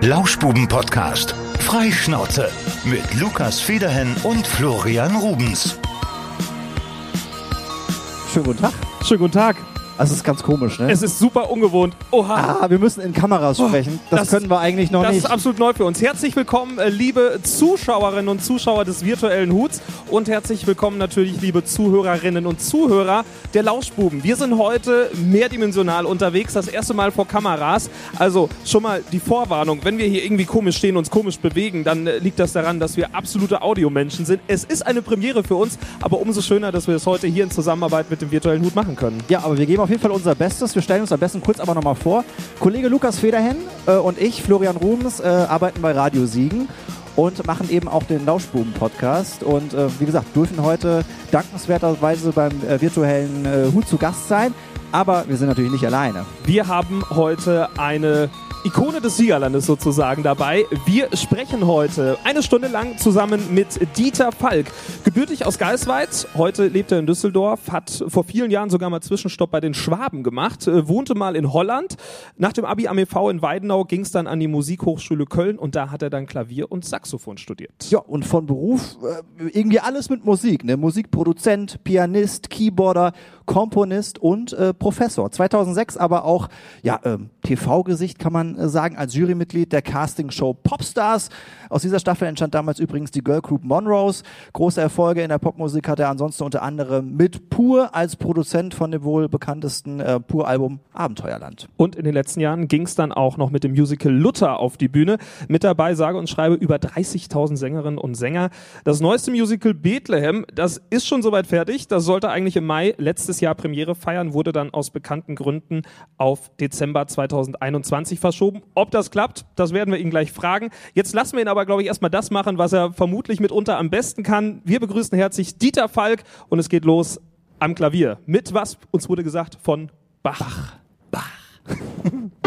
Lauschbuben-Podcast. Freischnauze. Mit Lukas Federhen und Florian Rubens. Schönen guten Tag. Schönen guten Tag. Also es ist ganz komisch, ne? Es ist super ungewohnt. Oha. ah, wir müssen in Kameras sprechen. Das, das- können wir eigentlich noch Das nicht. ist absolut neu für uns. Herzlich willkommen, äh, liebe Zuschauerinnen und Zuschauer des virtuellen Huts und herzlich willkommen natürlich, liebe Zuhörerinnen und Zuhörer der Lauschbuben. Wir sind heute mehrdimensional unterwegs, das erste Mal vor Kameras. Also schon mal die Vorwarnung, wenn wir hier irgendwie komisch stehen, uns komisch bewegen, dann äh, liegt das daran, dass wir absolute Audiomenschen sind. Es ist eine Premiere für uns, aber umso schöner, dass wir es heute hier in Zusammenarbeit mit dem virtuellen Hut machen können. ja, aber wir geben auf jeden Fall unser Bestes. Wir stellen uns am besten kurz aber nochmal vor. Kollege Lukas Federhen äh, und ich, Florian Rubens, äh, arbeiten bei Radio Siegen und machen eben auch den Lauschbuben-Podcast. Und äh, wie gesagt, dürfen heute dankenswerterweise beim äh, virtuellen äh, Hut zu Gast sein. Aber wir sind natürlich nicht alleine. Wir haben heute eine Ikone des Siegerlandes sozusagen dabei. Wir sprechen heute eine Stunde lang zusammen mit Dieter Falk. Gebürtig aus Geisweiz, heute lebt er in Düsseldorf, hat vor vielen Jahren sogar mal Zwischenstopp bei den Schwaben gemacht, äh, wohnte mal in Holland. Nach dem Abi am EV in Weidenau ging es dann an die Musikhochschule Köln und da hat er dann Klavier und Saxophon studiert. Ja, und von Beruf äh, irgendwie alles mit Musik. Ne? Musikproduzent, Pianist, Keyboarder, Komponist und äh, Professor. 2006 aber auch ja, ähm, TV-Gesicht kann man äh, sagen, als Jurymitglied der Castingshow Popstars. Aus dieser Staffel entstand damals übrigens die Girl Group Monrose. Große Erfolge in der Popmusik hat er ansonsten unter anderem mit Pur als Produzent von dem wohl bekanntesten äh, Pur-Album Abenteuerland. Und in den letzten Jahren ging es dann auch noch mit dem Musical Luther auf die Bühne. Mit dabei sage und schreibe über 30.000 Sängerinnen und Sänger. Das neueste Musical Bethlehem, das ist schon soweit fertig. Das sollte eigentlich im Mai letztes Jahr Premiere feiern, wurde dann aus bekannten Gründen auf Dezember 2021 verschoben. Ob das klappt, das werden wir ihn gleich fragen. Jetzt lassen wir ihn aber, glaube ich, erstmal das machen, was er vermutlich mitunter am besten kann. Wir begrüßen herzlich Dieter Falk und es geht los am Klavier. Mit was uns wurde gesagt von Bach. Vielen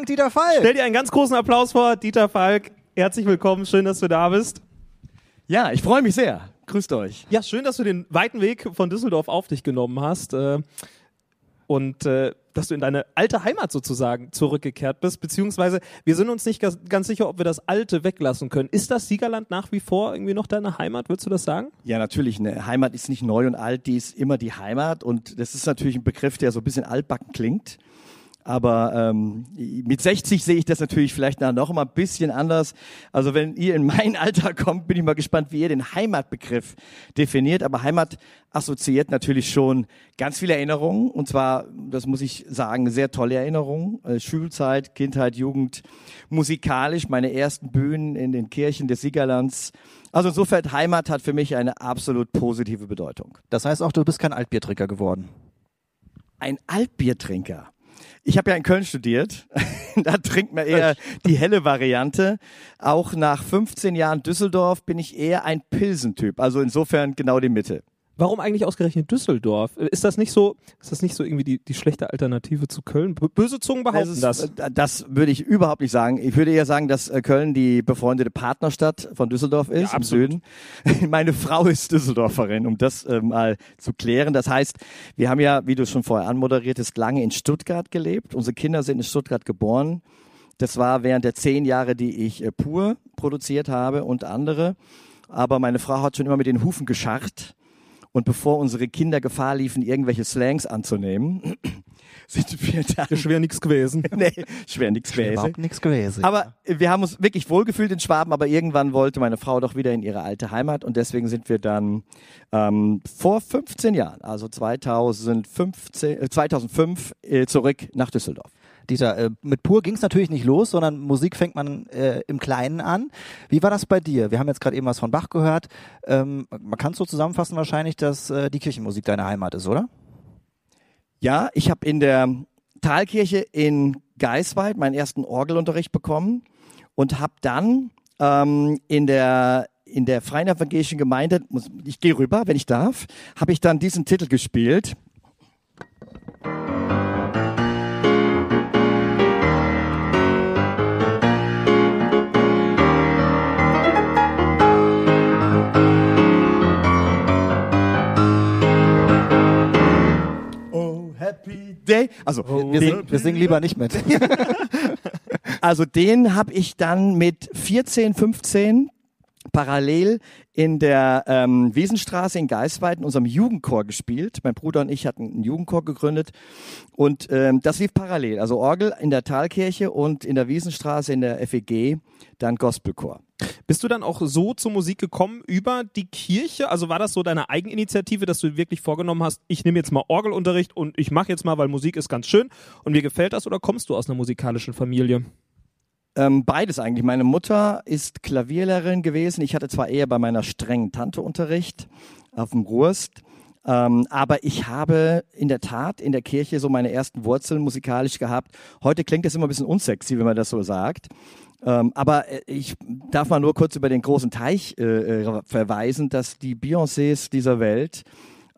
Dank, Dieter Fall. Stell dir einen ganz großen Applaus vor, Dieter Falk. Herzlich willkommen, schön, dass du da bist. Ja, ich freue mich sehr. Grüßt euch. Ja, schön, dass du den weiten Weg von Düsseldorf auf dich genommen hast äh, und äh, dass du in deine alte Heimat sozusagen zurückgekehrt bist, beziehungsweise wir sind uns nicht ganz, ganz sicher, ob wir das Alte weglassen können. Ist das Siegerland nach wie vor irgendwie noch deine Heimat, würdest du das sagen? Ja, natürlich. Eine Heimat ist nicht neu und alt, die ist immer die Heimat. Und das ist natürlich ein Begriff, der so ein bisschen altbacken klingt. Aber ähm, mit 60 sehe ich das natürlich vielleicht noch mal ein bisschen anders. Also wenn ihr in mein Alter kommt, bin ich mal gespannt, wie ihr den Heimatbegriff definiert. Aber Heimat assoziiert natürlich schon ganz viele Erinnerungen. Und zwar, das muss ich sagen, sehr tolle Erinnerungen. Äh, Schulzeit, Kindheit, Jugend, musikalisch, meine ersten Bühnen in den Kirchen des Siegerlands. Also insofern, Heimat hat für mich eine absolut positive Bedeutung. Das heißt auch, du bist kein Altbiertrinker geworden. Ein Altbiertrinker. Ich habe ja in Köln studiert. da trinkt man eher die helle Variante. Auch nach 15 Jahren Düsseldorf bin ich eher ein Pilsentyp. Also insofern genau die Mitte. Warum eigentlich ausgerechnet Düsseldorf? Ist das nicht so, ist das nicht so irgendwie die, die schlechte Alternative zu Köln? Böse Zungen behaupten das. Ist, das. das würde ich überhaupt nicht sagen. Ich würde eher sagen, dass äh, Köln die befreundete Partnerstadt von Düsseldorf ist Ja, im. Süden. Meine Frau ist Düsseldorferin, um das äh, mal zu klären. Das heißt, wir haben ja, wie du schon vorher anmoderiertest, lange in Stuttgart gelebt. Unsere Kinder sind in Stuttgart geboren. Das war während der zehn Jahre, die ich äh, pur produziert habe und andere. Aber meine Frau hat schon immer mit den Hufen gescharrt. Und bevor unsere Kinder Gefahr liefen, irgendwelche Slangs anzunehmen, sind wir dann schwer nichts gewesen. nee, schwer nichts gewesen. Überhaupt nichts gewesen. Aber wir haben uns wirklich wohlgefühlt in Schwaben, aber irgendwann wollte meine Frau doch wieder in ihre alte Heimat und deswegen sind wir dann ähm, vor 15 Jahren, also 2015, äh, 2005, äh, zurück nach Düsseldorf. Dieter, äh, mit Pur ging es natürlich nicht los, sondern Musik fängt man äh, im Kleinen an. Wie war das bei dir? Wir haben jetzt gerade eben was von Bach gehört. Ähm, man kann es so zusammenfassen wahrscheinlich, dass äh, die Kirchenmusik deine Heimat ist, oder? Ja, ich habe in der Talkirche in Geisweid meinen ersten Orgelunterricht bekommen und habe dann ähm, in der in der Freien Evangelischen Gemeinde, muss, ich gehe rüber, wenn ich darf, habe ich dann diesen Titel gespielt. Day. Also, Wir, den, singen, wir singen lieber nicht mit. also den habe ich dann mit 14, 15 parallel in der ähm, Wiesenstraße in Geisweid in unserem Jugendchor gespielt. Mein Bruder und ich hatten einen Jugendchor gegründet und ähm, das lief parallel. Also Orgel in der Talkirche und in der Wiesenstraße in der FEG dann Gospelchor. Bist du dann auch so zur Musik gekommen über die Kirche? Also war das so deine Eigeninitiative, dass du wirklich vorgenommen hast, ich nehme jetzt mal Orgelunterricht und ich mache jetzt mal, weil Musik ist ganz schön und mir gefällt das oder kommst du aus einer musikalischen Familie? Ähm, beides eigentlich. Meine Mutter ist Klavierlehrerin gewesen. Ich hatte zwar eher bei meiner strengen Tante Unterricht auf dem Rurst, ähm, aber ich habe in der Tat in der Kirche so meine ersten Wurzeln musikalisch gehabt. Heute klingt das immer ein bisschen unsexy, wenn man das so sagt. Ähm, aber äh, ich darf mal nur kurz über den großen Teich äh, äh, verweisen, dass die Beyoncés dieser Welt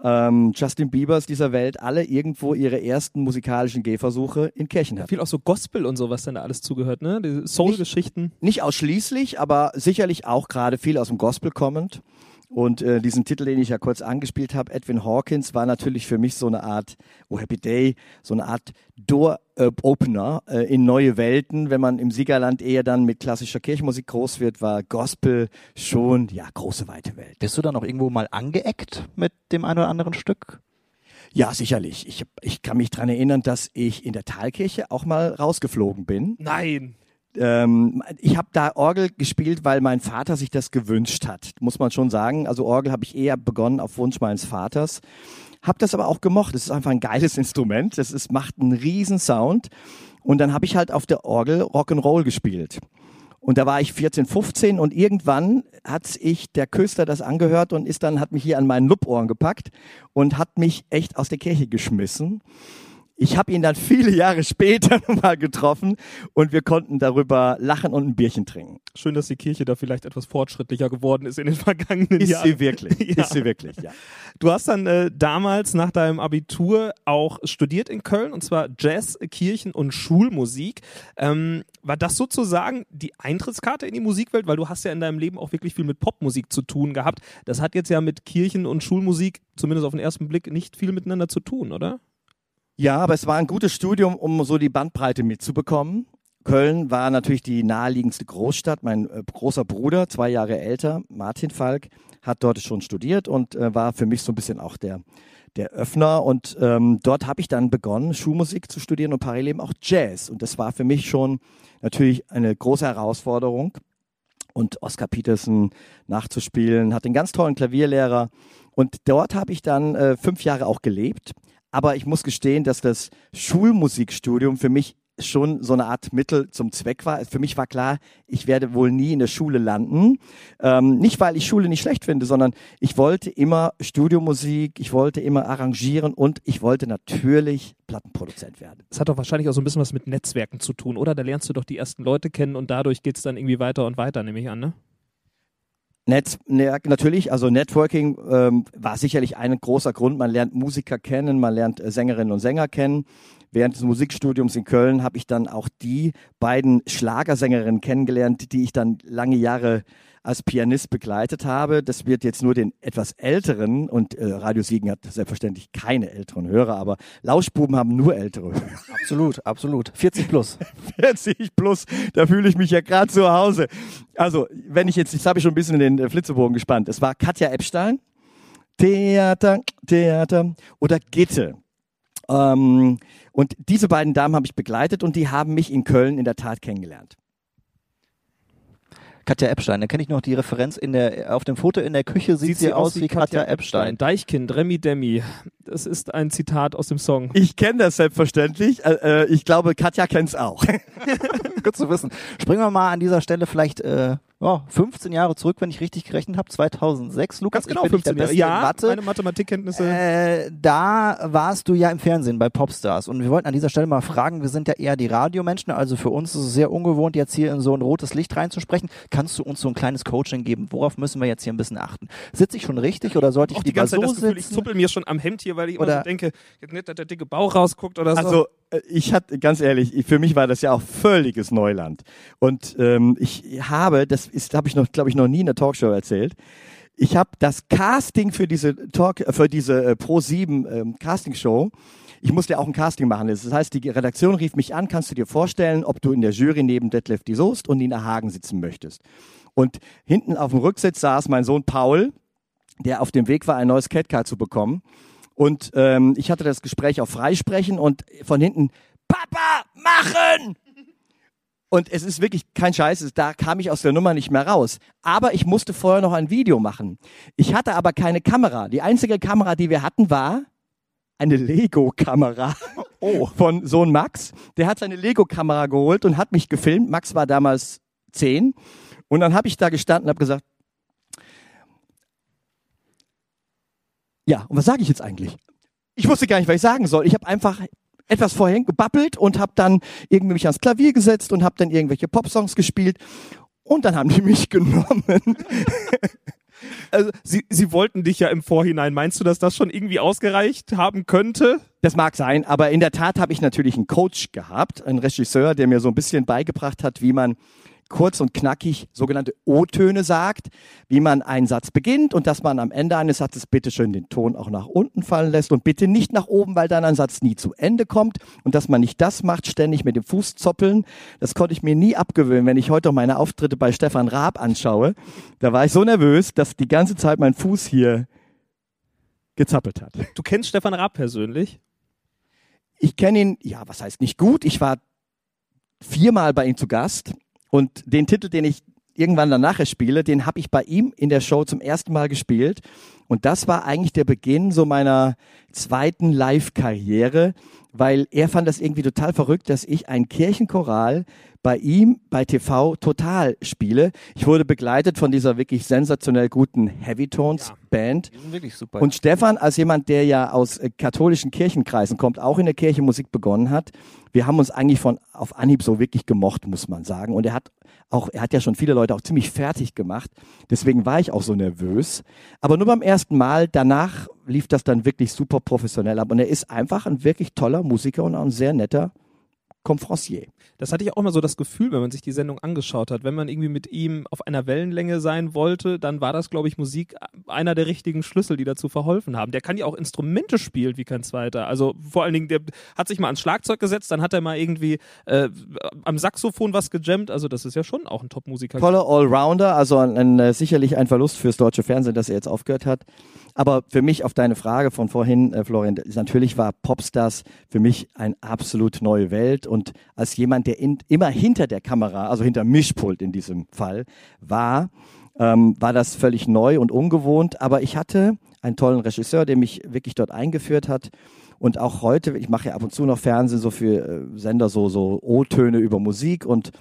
ähm, Justin Biebers dieser Welt alle irgendwo ihre ersten musikalischen Gehversuche in Kirchen hatten. Viel auch so Gospel und so, was dann da alles zugehört, ne? Die Soul-Geschichten. Nicht ausschließlich, aber sicherlich auch gerade viel aus dem Gospel kommend. Und äh, diesen Titel, den ich ja kurz angespielt habe, Edwin Hawkins, war natürlich für mich so eine Art, oh Happy Day, so eine Art Door-Opener äh, in neue Welten. Wenn man im Siegerland eher dann mit klassischer Kirchenmusik groß wird, war Gospel schon, ja, große, weite Welt. Bist du dann auch irgendwo mal angeeckt mit dem einen oder anderen Stück? Ja, sicherlich. Ich, ich kann mich dran erinnern, dass ich in der Talkirche auch mal rausgeflogen bin. Nein. Ähm, ich habe da Orgel gespielt, weil mein Vater sich das gewünscht hat, muss man schon sagen. Also Orgel habe ich eher begonnen auf Wunsch meines Vaters. Hab das aber auch gemocht. Es ist einfach ein geiles Instrument. Das ist, macht einen riesen Sound. Und dann habe ich halt auf der Orgel Rock'n'Roll gespielt. Und da war ich 14, 15 und irgendwann hat ich der Küster das angehört und ist dann, hat mich hier an meinen Luppohren gepackt und hat mich echt aus der Kirche geschmissen. Ich habe ihn dann viele Jahre später nochmal getroffen und wir konnten darüber lachen und ein Bierchen trinken. Schön, dass die Kirche da vielleicht etwas fortschrittlicher geworden ist in den vergangenen Ist Jahren. sie wirklich? Ja. Ist sie wirklich? Ja. Du hast dann äh, damals nach deinem Abitur auch studiert in Köln und zwar Jazz, Kirchen und Schulmusik. Ähm, war das sozusagen die Eintrittskarte in die Musikwelt? Weil du hast ja in deinem Leben auch wirklich viel mit Popmusik zu tun gehabt. Das hat jetzt ja mit Kirchen und Schulmusik zumindest auf den ersten Blick nicht viel miteinander zu tun, oder? Ja, aber es war ein gutes Studium, um so die Bandbreite mitzubekommen. Köln war natürlich die naheliegendste Großstadt. Mein äh, großer Bruder, zwei Jahre älter, Martin Falk, hat dort schon studiert und äh, war für mich so ein bisschen auch der, der Öffner. Und ähm, dort habe ich dann begonnen, Schulmusik zu studieren und parallel eben auch Jazz. Und das war für mich schon natürlich eine große Herausforderung. Und Oscar Peterson nachzuspielen, hat einen ganz tollen Klavierlehrer. Und dort habe ich dann äh, fünf Jahre auch gelebt. Aber ich muss gestehen, dass das Schulmusikstudium für mich schon so eine Art Mittel zum Zweck war. Für mich war klar, ich werde wohl nie in der Schule landen. Ähm, nicht, weil ich Schule nicht schlecht finde, sondern ich wollte immer Studiomusik, ich wollte immer arrangieren und ich wollte natürlich Plattenproduzent werden. Das hat doch wahrscheinlich auch so ein bisschen was mit Netzwerken zu tun, oder? Da lernst du doch die ersten Leute kennen und dadurch geht es dann irgendwie weiter und weiter, nehme ich an, ne? Netz, ne, natürlich, also Networking ähm, war sicherlich ein großer Grund. Man lernt Musiker kennen, man lernt äh, Sängerinnen und Sänger kennen. Während des Musikstudiums in Köln habe ich dann auch die beiden Schlagersängerinnen kennengelernt, die ich dann lange Jahre als Pianist begleitet habe. Das wird jetzt nur den etwas älteren und äh, Radio Siegen hat selbstverständlich keine älteren Hörer, aber Lauschbuben haben nur ältere Hörer. Absolut, absolut. 40 plus. 40 plus, da fühle ich mich ja gerade zu Hause. Also, wenn ich jetzt, jetzt habe ich schon ein bisschen in den Flitzebogen gespannt. Es war Katja Epstein, Theater, Theater oder Gitte. Ähm, und diese beiden Damen habe ich begleitet und die haben mich in Köln in der Tat kennengelernt. Katja Epstein, da kenne ich noch die Referenz in der, auf dem Foto in der Küche sieht, sie, aus wie Katja, Epstein. Deichkind, Remi Demi. Das ist ein Zitat aus dem Song. Ich kenne das selbstverständlich. Äh, äh ich glaube, Katja kennt's auch. Gut zu wissen. Springen wir mal an dieser Stelle vielleicht äh, oh, 15 Jahre zurück, wenn ich richtig gerechnet habe, 2006. Lukas, Ganz genau, ich bin 15 Jahre. Ja, Mathe. meine Mathematikkenntnisse. Äh, da warst du ja im Fernsehen bei Popstars und wir wollten an dieser Stelle mal fragen, wir sind ja eher die Radiomenschen, also für uns ist es sehr ungewohnt, jetzt hier in so ein rotes Licht reinzusprechen. Kannst du uns so ein kleines Coaching geben? Worauf müssen wir jetzt hier ein bisschen achten? Sitze ich schon richtig oder sollte ich Auch die ganze Zeit so das Gefühl, ich zuppel mir schon am Hemd hier, weil ich oder immer so denke, nicht, dass der dicke Bauch rausguckt oder so. Also ich hatte, ganz ehrlich, für mich war das ja auch völliges Neuland. Und ähm, ich habe, das ist, habe ich noch, glaube ich, noch nie in der Talkshow erzählt. Ich habe das Casting für diese Talk, äh, für diese äh, Pro 7 ähm, Casting Show. Ich musste ja auch ein Casting machen. Das heißt, die Redaktion rief mich an, kannst du dir vorstellen, ob du in der Jury neben Detlef die Soest und Nina Hagen sitzen möchtest. Und hinten auf dem Rücksitz saß mein Sohn Paul, der auf dem Weg war, ein neues Catcar zu bekommen. Und ähm, ich hatte das Gespräch auf Freisprechen und von hinten, Papa, machen! Und es ist wirklich kein Scheiß, da kam ich aus der Nummer nicht mehr raus. Aber ich musste vorher noch ein Video machen. Ich hatte aber keine Kamera. Die einzige Kamera, die wir hatten, war eine Lego-Kamera oh. von Sohn Max. Der hat seine Lego-Kamera geholt und hat mich gefilmt. Max war damals zehn. Und dann habe ich da gestanden und habe gesagt, Ja, und was sage ich jetzt eigentlich? Ich wusste gar nicht, was ich sagen soll. Ich habe einfach etwas vorhin gebabbelt und habe dann irgendwie mich ans Klavier gesetzt und habe dann irgendwelche Popsongs gespielt und dann haben die mich genommen. Also sie, sie wollten dich ja im Vorhinein. Meinst du, dass das schon irgendwie ausgereicht haben könnte? Das mag sein, aber in der Tat habe ich natürlich einen Coach gehabt, einen Regisseur, der mir so ein bisschen beigebracht hat, wie man kurz und knackig sogenannte O-Töne sagt, wie man einen Satz beginnt und dass man am Ende eines Satzes bitte schön den Ton auch nach unten fallen lässt und bitte nicht nach oben, weil dann ein Satz nie zu Ende kommt und dass man nicht das macht, ständig mit dem Fuß zoppeln. Das konnte ich mir nie abgewöhnen, wenn ich heute auch meine Auftritte bei Stefan Raab anschaue. Da war ich so nervös, dass die ganze Zeit mein Fuß hier gezappelt hat. Du kennst Stefan Raab persönlich? Ich kenne ihn, ja, was heißt nicht gut. Ich war viermal bei ihm zu Gast und den Titel, den ich irgendwann danach spiele, den habe ich bei ihm in der Show zum ersten Mal gespielt. Und das war eigentlich der Beginn so meiner zweiten Live-Karriere, weil er fand das irgendwie total verrückt, dass ich ein Kirchenchoral bei ihm bei TV total spiele. Ich wurde begleitet von dieser wirklich sensationell guten Heavy Tones ja, Band. Wirklich super. Und Stefan, als jemand, der ja aus äh, katholischen Kirchenkreisen kommt, auch in der Kirche Musik begonnen hat, wir haben uns eigentlich von auf Anhieb so wirklich gemocht, muss man sagen. Und er hat auch, er hat ja schon viele Leute auch ziemlich fertig gemacht. Deswegen war ich auch so nervös. Aber nur beim ersten Mal, danach lief das dann wirklich super professionell ab. Und er ist einfach ein wirklich toller Musiker und auch ein sehr netter Confrancier. Das hatte ich auch immer so das Gefühl, wenn man sich die Sendung angeschaut hat. Wenn man irgendwie mit ihm auf einer Wellenlänge sein wollte, dann war das, glaube ich, Musik einer der richtigen Schlüssel, die dazu verholfen haben. Der kann ja auch Instrumente spielen wie kein zweiter. Also vor allen Dingen, der hat sich mal ans Schlagzeug gesetzt, dann hat er mal irgendwie äh, am Saxophon was gejammt. Also das ist ja schon auch ein Top-Musiker. Toller Allrounder, also ein, ein, äh, sicherlich ein Verlust fürs deutsche Fernsehen, dass er jetzt aufgehört hat. Aber für mich auf deine Frage von vorhin, äh, Florian, natürlich war Popstars für mich eine absolut neue Welt. Und als jemand, der in, immer hinter der Kamera, also hinter Mischpult in diesem Fall, war, ähm, war das völlig neu und ungewohnt. Aber ich hatte einen tollen Regisseur, der mich wirklich dort eingeführt hat. Und auch heute, ich mache ja ab und zu noch Fernsehen so für äh, Sender, so, so O-Töne über Musik und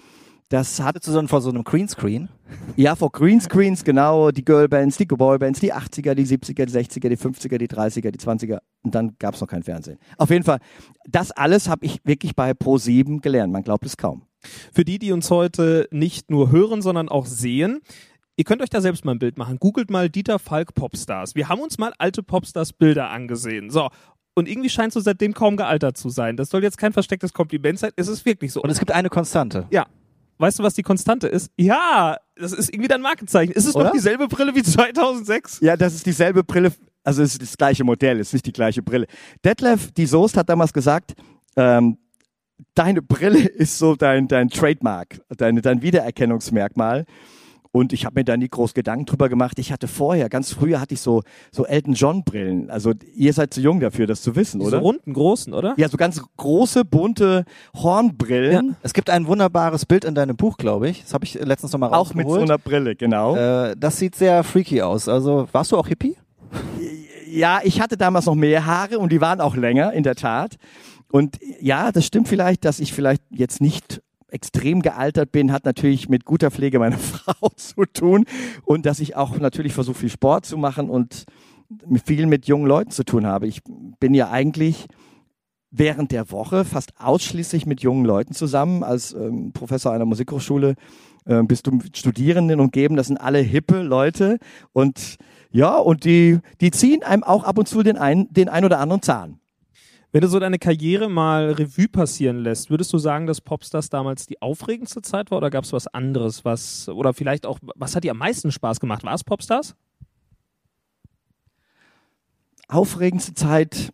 das hat dann vor so einem Greenscreen? ja, vor Greenscreens, genau, die Girlbands, die Boybands, die 80er, die 70er, die 60er, die 50er, die 30er, die 20er und dann gab es noch kein Fernsehen. Auf jeden Fall, das alles habe ich wirklich bei Pro7 gelernt, man glaubt es kaum. Für die, die uns heute nicht nur hören, sondern auch sehen, ihr könnt euch da selbst mal ein Bild machen. Googelt mal Dieter Falk Popstars. Wir haben uns mal alte Popstars Bilder angesehen. So. Und irgendwie scheint so seitdem kaum gealtert zu sein. Das soll jetzt kein verstecktes Kompliment sein. Es ist wirklich so. Und es gibt eine Konstante. ja. Weißt du, was die Konstante ist? Ja, das ist irgendwie dein Markenzeichen. Ist es Oder? noch dieselbe Brille wie 2006? Ja, das ist dieselbe Brille, also es ist das gleiche Modell, es ist nicht die gleiche Brille. Detlef, die Soest hat damals gesagt, ähm, deine Brille ist so dein, dein Trademark, dein, dein Wiedererkennungsmerkmal. Und ich habe mir da nie groß Gedanken drüber gemacht. Ich hatte vorher, ganz früher hatte ich so, so Elton John Brillen. Also ihr seid zu jung dafür, das zu wissen, Diese oder? runden, großen, oder? Ja, so ganz große, bunte Hornbrillen. Es gibt ein wunderbares Bild in deinem Buch, glaube ich. Das habe ich letztens noch mal Auch mit so rausgeholt. einer Brille, genau. äh, das sieht sehr freaky aus. Also warst du auch Hippie? Ja, ich hatte damals noch mehr Haare und die waren auch länger, in der Tat. Und ja, das stimmt vielleicht, dass ich vielleicht jetzt nicht extrem gealtert bin, hat natürlich mit guter Pflege meiner Frau zu tun und dass ich auch natürlich versuche, viel Sport zu machen und viel mit jungen Leuten zu tun habe. Ich bin ja eigentlich während der Woche fast ausschließlich mit jungen Leuten zusammen. Als ähm, Professor einer Musikhochschule ähm, bist du mit Studierenden umgeben. Das sind alle hippe Leute und ja, und die, die ziehen einem auch ab und zu den ein, den ein oder anderen Zahn. Wenn du so deine Karriere mal Revue passieren lässt, würdest du sagen, dass Popstars damals die aufregendste Zeit war oder gab es was anderes, was oder vielleicht auch, was hat dir am meisten Spaß gemacht? War es Popstars? Aufregendste Zeit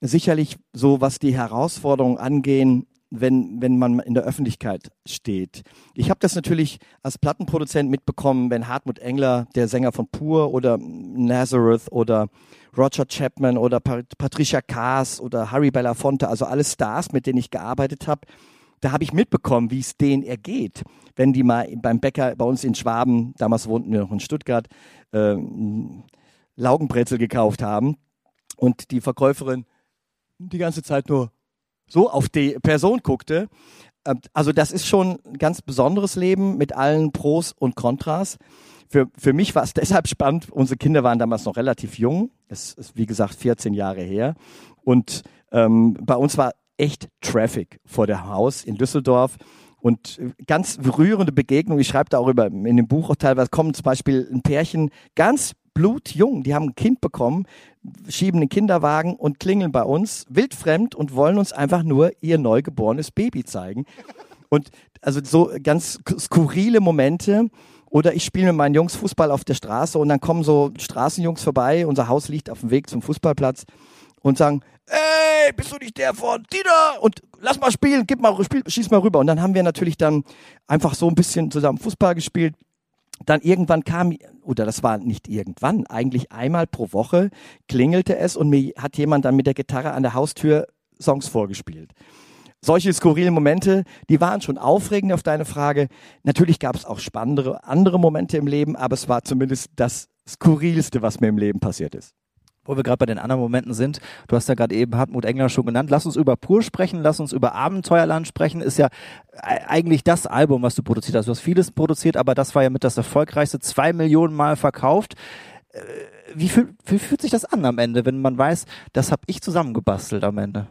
sicherlich so, was die Herausforderungen angehen, wenn, wenn man in der Öffentlichkeit steht. Ich habe das natürlich als Plattenproduzent mitbekommen, wenn Hartmut Engler, der Sänger von Pur oder Nazareth oder Roger Chapman oder Pat Patricia Kaas oder Harry Belafonte, also alle Stars, mit denen ich gearbeitet habe, da habe ich mitbekommen, wie es denen ergeht, wenn die mal beim Bäcker bei uns in Schwaben, damals wohnten wir noch in Stuttgart, äh, Laugenbrezel gekauft haben und die Verkäuferin die ganze Zeit nur so auf die Person guckte. Ähm, Also das ist schon ein ganz besonderes Leben mit allen Pros und Kontras. Für, für mich war es deshalb spannend. Unsere Kinder waren damals noch relativ jung. Es ist, wie gesagt, 14 Jahre her. Und ähm, bei uns war echt Traffic vor dem Haus in Düsseldorf. Und äh, ganz rührende Begegnung. Ich schreibe da auch über, in dem Buch auch teilweise, kommen zum Beispiel ein Pärchen ganz blutjung, die haben ein Kind bekommen, schieben den Kinderwagen und klingeln bei uns, wildfremd und wollen uns einfach nur ihr neugeborenes Baby zeigen. Und also so ganz skurrile Momente. Oder ich spiele mit meinen Jungs Fußball auf der Straße und dann kommen so Straßenjungs vorbei, unser Haus liegt auf dem Weg zum Fußballplatz und sagen, ey, bist du nicht der von Dieter? Und lass mal spielen, gib mal, spiel, schieß mal rüber. Und dann haben wir natürlich dann einfach so ein bisschen zusammen Fußball gespielt. Dann irgendwann kam, oder das war nicht irgendwann, eigentlich einmal pro Woche klingelte es und mir hat jemand dann mit der Gitarre an der Haustür Songs vorgespielt. Solche skurrilen Momente, die waren schon aufregend auf deine Frage. Natürlich gab es auch spannendere andere Momente im Leben, aber es war zumindest das skurrilste, was mir im Leben passiert ist. Wo wir gerade bei den anderen Momenten sind, du hast ja gerade eben Hartmut Engler schon genannt. Lass uns über Pur sprechen, lass uns über Abenteuerland sprechen. Ist ja eigentlich das Album, was du produziert hast. Du hast vieles produziert, aber das war ja mit das erfolgreichste, zwei Millionen Mal verkauft. Äh, Wie, fühl, wie fühlt sich das an am Ende, wenn man weiß, das habe ich zusammengebastelt am Ende?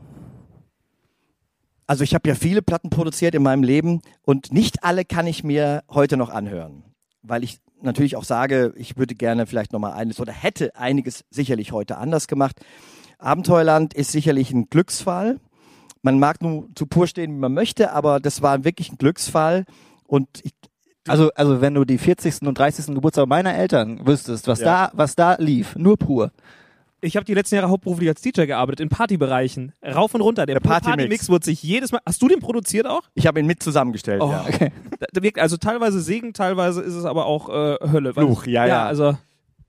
Also ich habe ja viele Platten produziert in meinem Leben und nicht alle kann ich mir heute noch anhören, weil ich natürlich auch sage, ich würde gerne vielleicht noch mal eines oder hätte einiges sicherlich heute anders gemacht. Abenteuerland ist sicherlich ein Glücksfall. Man mag nur zu pur stehen, wie man möchte, aber das war wirklich ein Glücksfall und ich, Also, also wenn du die 40. und 30. Geburtstag meiner Eltern wüsstest, was Ja. da, was da lief, nur pur. Ich habe die letzten Jahre hauptberuflich als DJ gearbeitet, in Partybereichen. Rauf und runter. Der, Der Partymix. Partymix wurde sich jedes Mal. Hast du den produziert auch? ich habe ihn mit zusammengestellt. Oh, ja. Okay. Also teilweise Segen, teilweise ist es aber auch äh, Hölle. Fluch, ja, ja. Also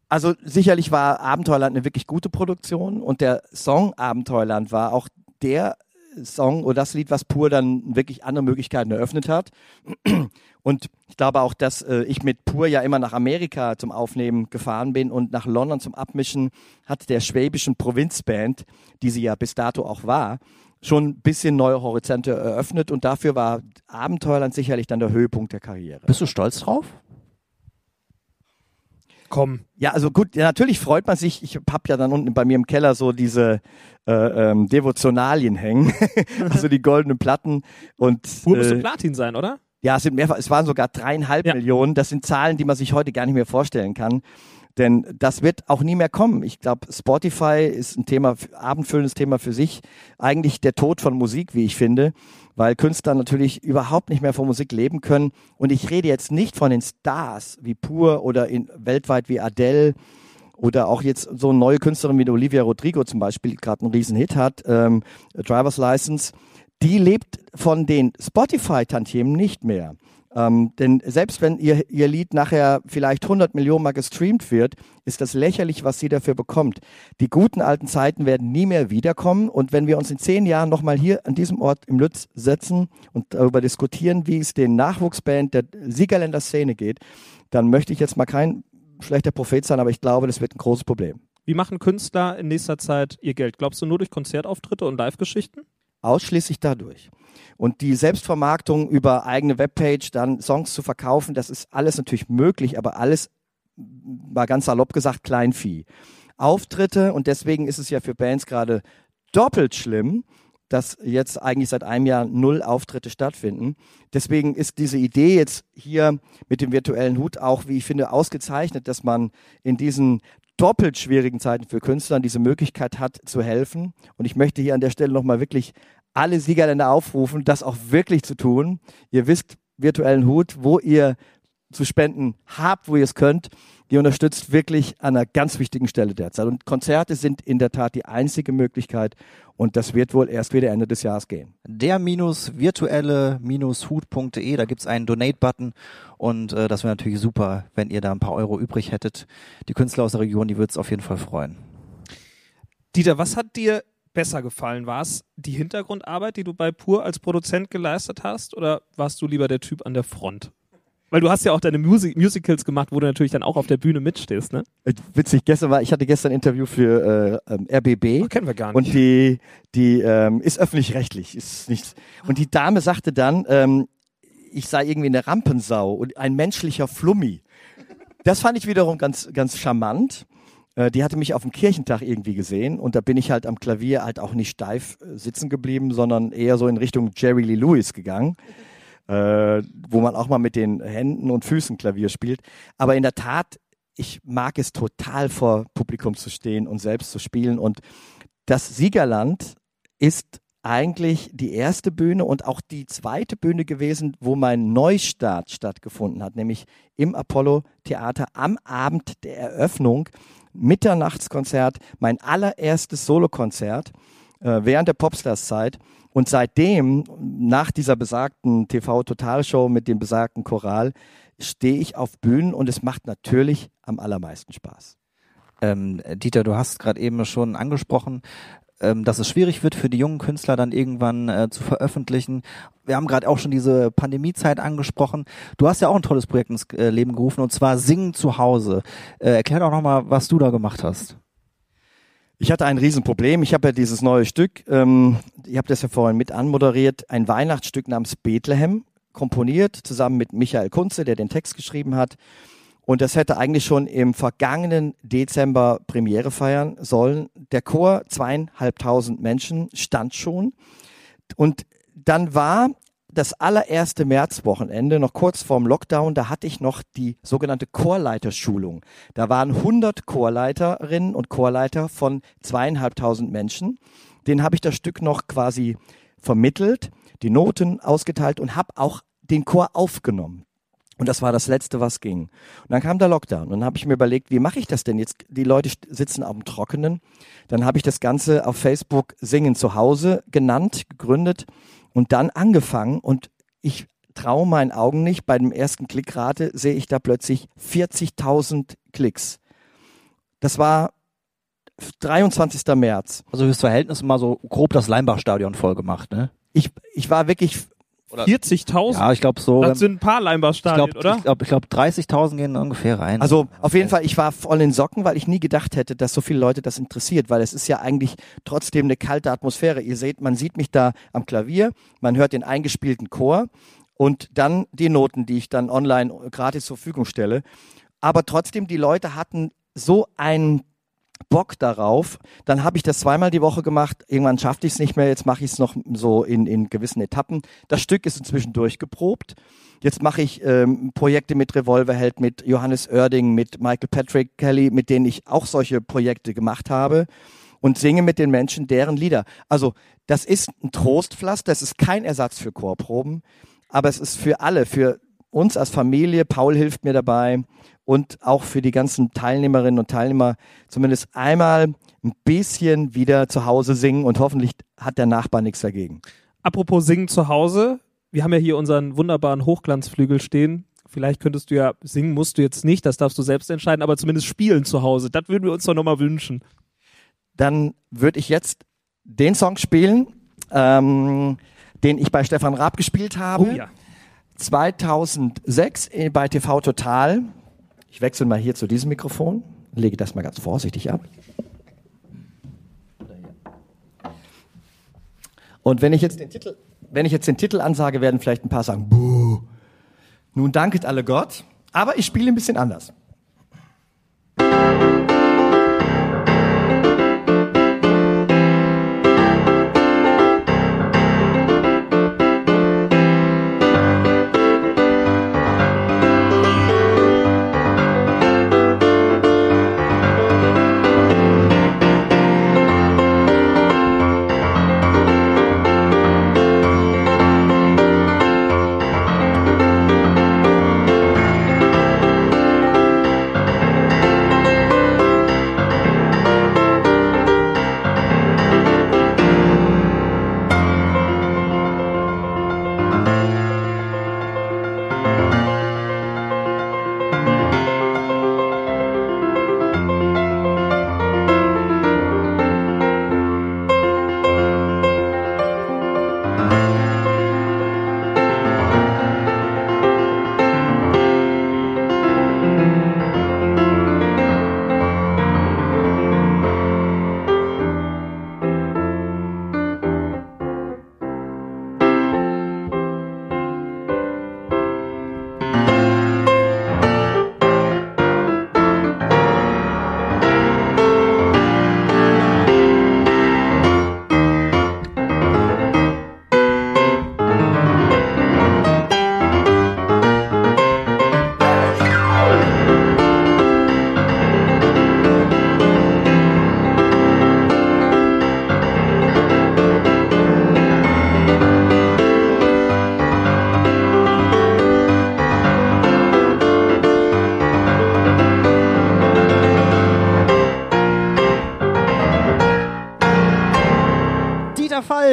Also sicherlich war Abenteuerland eine wirklich gute Produktion und der Song Abenteuerland war auch der Song oder das Lied, was Pur dann wirklich andere Möglichkeiten eröffnet hat. Und ich glaube auch, dass äh, ich mit Pur ja immer nach Amerika zum Aufnehmen gefahren bin und nach London zum Abmischen hat der schwäbischen Provinzband, die sie ja bis dato auch war, schon ein bisschen neue Horizonte eröffnet und dafür war Abenteuerland sicherlich dann der Höhepunkt der Karriere. Bist du stolz drauf? Komm. Ja, also gut, ja, natürlich freut man sich. Ich habe ja dann unten bei mir im Keller so diese äh, ähm, Devotionalien hängen, also die goldenen Platten und Pur müsste äh, Platin sein, oder? ja, es sind mehrfach, es waren sogar dreieinhalb Ja. Millionen. Das sind Zahlen, die man sich heute gar nicht mehr vorstellen kann. Denn das wird auch nie mehr kommen. Ich glaube, Spotify ist ein Thema, abendfüllendes Thema für sich. Eigentlich der Tod von Musik, wie ich finde, weil Künstler natürlich überhaupt nicht mehr von Musik leben können. Und ich rede jetzt nicht von den Stars wie Pur oder in, weltweit wie Adele oder auch jetzt so eine neue Künstlerin wie Olivia Rodrigo zum Beispiel, gerade einen riesen Hit hat, ähm, Driver's License, die lebt von den Spotify-Tantiemen nicht mehr. Ähm, denn selbst wenn ihr, ihr Lied nachher vielleicht 100 Millionen Mal gestreamt wird, ist das lächerlich, was sie dafür bekommt. Die guten alten Zeiten werden nie mehr wiederkommen. Und wenn wir uns in zehn Jahren nochmal hier an diesem Ort im Lütz setzen und darüber diskutieren, wie es den Nachwuchsband der Siegerländer Szene geht, dann möchte ich jetzt mal kein schlechter Prophet sein, aber ich glaube, das wird ein großes Problem. Wie machen Künstler in nächster Zeit ihr Geld? Glaubst du nur durch Konzertauftritte und Live-Geschichten? Ausschließlich dadurch. Und die Selbstvermarktung über eigene Webpage, dann Songs zu verkaufen, das ist alles natürlich möglich, aber alles, mal ganz salopp gesagt, Kleinvieh. Auftritte, und deswegen ist es ja für Bands gerade doppelt schlimm, dass jetzt eigentlich seit einem Jahr null Auftritte stattfinden. Deswegen ist diese Idee jetzt hier mit dem virtuellen Hut auch, wie ich finde, ausgezeichnet, dass man in diesen doppelt schwierigen Zeiten für Künstler diese Möglichkeit hat zu helfen. Und ich möchte hier an der Stelle nochmal wirklich alle Siegerländer aufrufen, das auch wirklich zu tun. Ihr wisst, virtuellen Hut, wo ihr zu spenden habt, wo ihr es könnt. Ihr unterstützt wirklich an einer ganz wichtigen Stelle derzeit. Und Konzerte sind in der Tat die einzige Möglichkeit. Und das wird wohl erst wieder Ende des Jahres gehen. Der minus virtuelle minus hut.de, da gibt's einen Donate-Button und äh, das wäre natürlich super, wenn ihr da ein paar Euro übrig hättet. Die Künstler aus der Region, die wird's auf jeden Fall freuen. Dieter, was hat dir besser gefallen? War es die Hintergrundarbeit, die du bei Pur als Produzent geleistet hast, oder warst du lieber der Typ an der Front? Weil du hast ja auch deine Musi Musicals gemacht, wo du natürlich dann auch auf der Bühne mitstehst, ne? Äh, Witzig, gestern war, ich hatte gestern ein Interview für äh, ähm, RBB. kennen wir gar Und die, die ähm, ist öffentlich-rechtlich, ist nichts. Und die Dame sagte dann, ähm, ich sei irgendwie eine Rampensau und ein menschlicher Flummi. Das fand ich wiederum ganz, ganz charmant. Äh, die hatte mich auf dem Kirchentag irgendwie gesehen und da bin ich halt am Klavier halt auch nicht steif äh, sitzen geblieben, sondern eher so in Richtung Jerry Lee Lewis gegangen, äh, wo man auch mal mit den Händen und Füßen Klavier spielt. Aber in der Tat, ich mag es total vor Publikum zu stehen und selbst zu spielen und das Siegerland ist eigentlich die erste Bühne und auch die zweite Bühne gewesen, wo mein Neustart stattgefunden hat, nämlich im Apollo Theater am Abend der Eröffnung, Mitternachtskonzert, mein allererstes Solokonzert äh, während der Popstars-Zeit. Und seitdem, nach dieser besagten TV-Totalshow mit dem besagten Choral, stehe ich auf Bühnen und es macht natürlich am allermeisten Spaß. Ähm, Dieter, du hast gerade eben schon angesprochen, ähm, dass es schwierig wird für die jungen Künstler dann irgendwann äh, zu veröffentlichen. Wir haben gerade auch schon diese Pandemiezeit angesprochen. Du hast ja auch ein tolles Projekt ins äh, Leben gerufen und zwar Singen zu Hause. Äh, erklär doch nochmal, was du da gemacht hast. Ich hatte ein Riesenproblem. Ich habe ja dieses neue Stück, ähm, ich habe das ja vorhin mit anmoderiert, ein Weihnachtsstück namens Bethlehem komponiert, zusammen mit Michael Kunze, der den Text geschrieben hat. Und das hätte eigentlich schon im vergangenen Dezember Premiere feiern sollen. Der Chor, zweieinhalbtausend Menschen, stand schon. Und dann war das allererste Märzwochenende, noch kurz vorm Lockdown, da hatte ich noch die sogenannte Chorleiterschulung. Da waren 100 Chorleiterinnen und Chorleiter von zweieinhalbtausend Menschen. Den habe ich das Stück noch quasi vermittelt, die Noten ausgeteilt und habe auch den Chor aufgenommen. Und das war das Letzte, was ging. Und dann kam der Lockdown. Und dann habe ich mir überlegt, wie mache ich das denn jetzt? Die Leute sitzen auf dem Trockenen. Dann habe ich das Ganze auf Facebook Singen zu Hause genannt, gegründet und dann angefangen. Und ich traue meinen Augen nicht. Bei dem ersten Klickrate sehe ich da plötzlich 40.000 Klicks. Das war 23. März. Also fürs Verhältnis mal so grob das Leimbach-Stadion voll gemacht, ne? Ich, ich war wirklich 40.000? Ja, ich glaube so. das sind ein paar ich Leimbach-Stadien, glaube, oder? ich glaube, ich glaub, 30.000 gehen ungefähr rein. Also auf jeden Fall, ich war voll in Socken, weil ich nie gedacht hätte, dass so viele Leute das interessiert, weil es ist ja eigentlich trotzdem eine kalte Atmosphäre. Ihr seht, man sieht mich da am Klavier, man hört den eingespielten Chor und dann die Noten, die ich dann online gratis zur Verfügung stelle. Aber trotzdem, die Leute hatten so einen Bock darauf. Dann habe ich das zweimal die Woche gemacht. Irgendwann schaffte ich es nicht mehr. Jetzt mache ich es noch so in, in gewissen Etappen. Das Stück ist inzwischen durchgeprobt. Jetzt mache ich ähm, Projekte mit Revolverheld, mit Johannes Oerding, mit Michael Patrick Kelly, mit denen ich auch solche Projekte gemacht habe und singe mit den Menschen deren Lieder. Also das ist ein Trostpflaster. Das ist kein Ersatz für Chorproben, aber es ist für alle, für uns als Familie. Paul hilft mir dabei und auch für die ganzen Teilnehmerinnen und Teilnehmer zumindest einmal ein bisschen wieder zu Hause singen und hoffentlich hat der Nachbar nichts dagegen. Apropos Singen zu Hause. Wir haben ja hier unseren wunderbaren Hochglanzflügel stehen. Vielleicht könntest du ja singen, musst du jetzt nicht, das darfst du selbst entscheiden, aber zumindest spielen zu Hause. Das würden wir uns doch nochmal wünschen. Dann würde ich jetzt den Song spielen, ähm, den ich bei Stefan Raab gespielt habe. Oh ja. 2006 äh, bei TV Total. Ich wechsle mal hier zu diesem Mikrofon, lege das mal ganz vorsichtig ab. Und wenn ich jetzt den Titel, wenn ich jetzt den Titel ansage, werden vielleicht ein paar sagen, Buh. Nun danket alle Gott, aber ich spiele ein bisschen anders. Dieter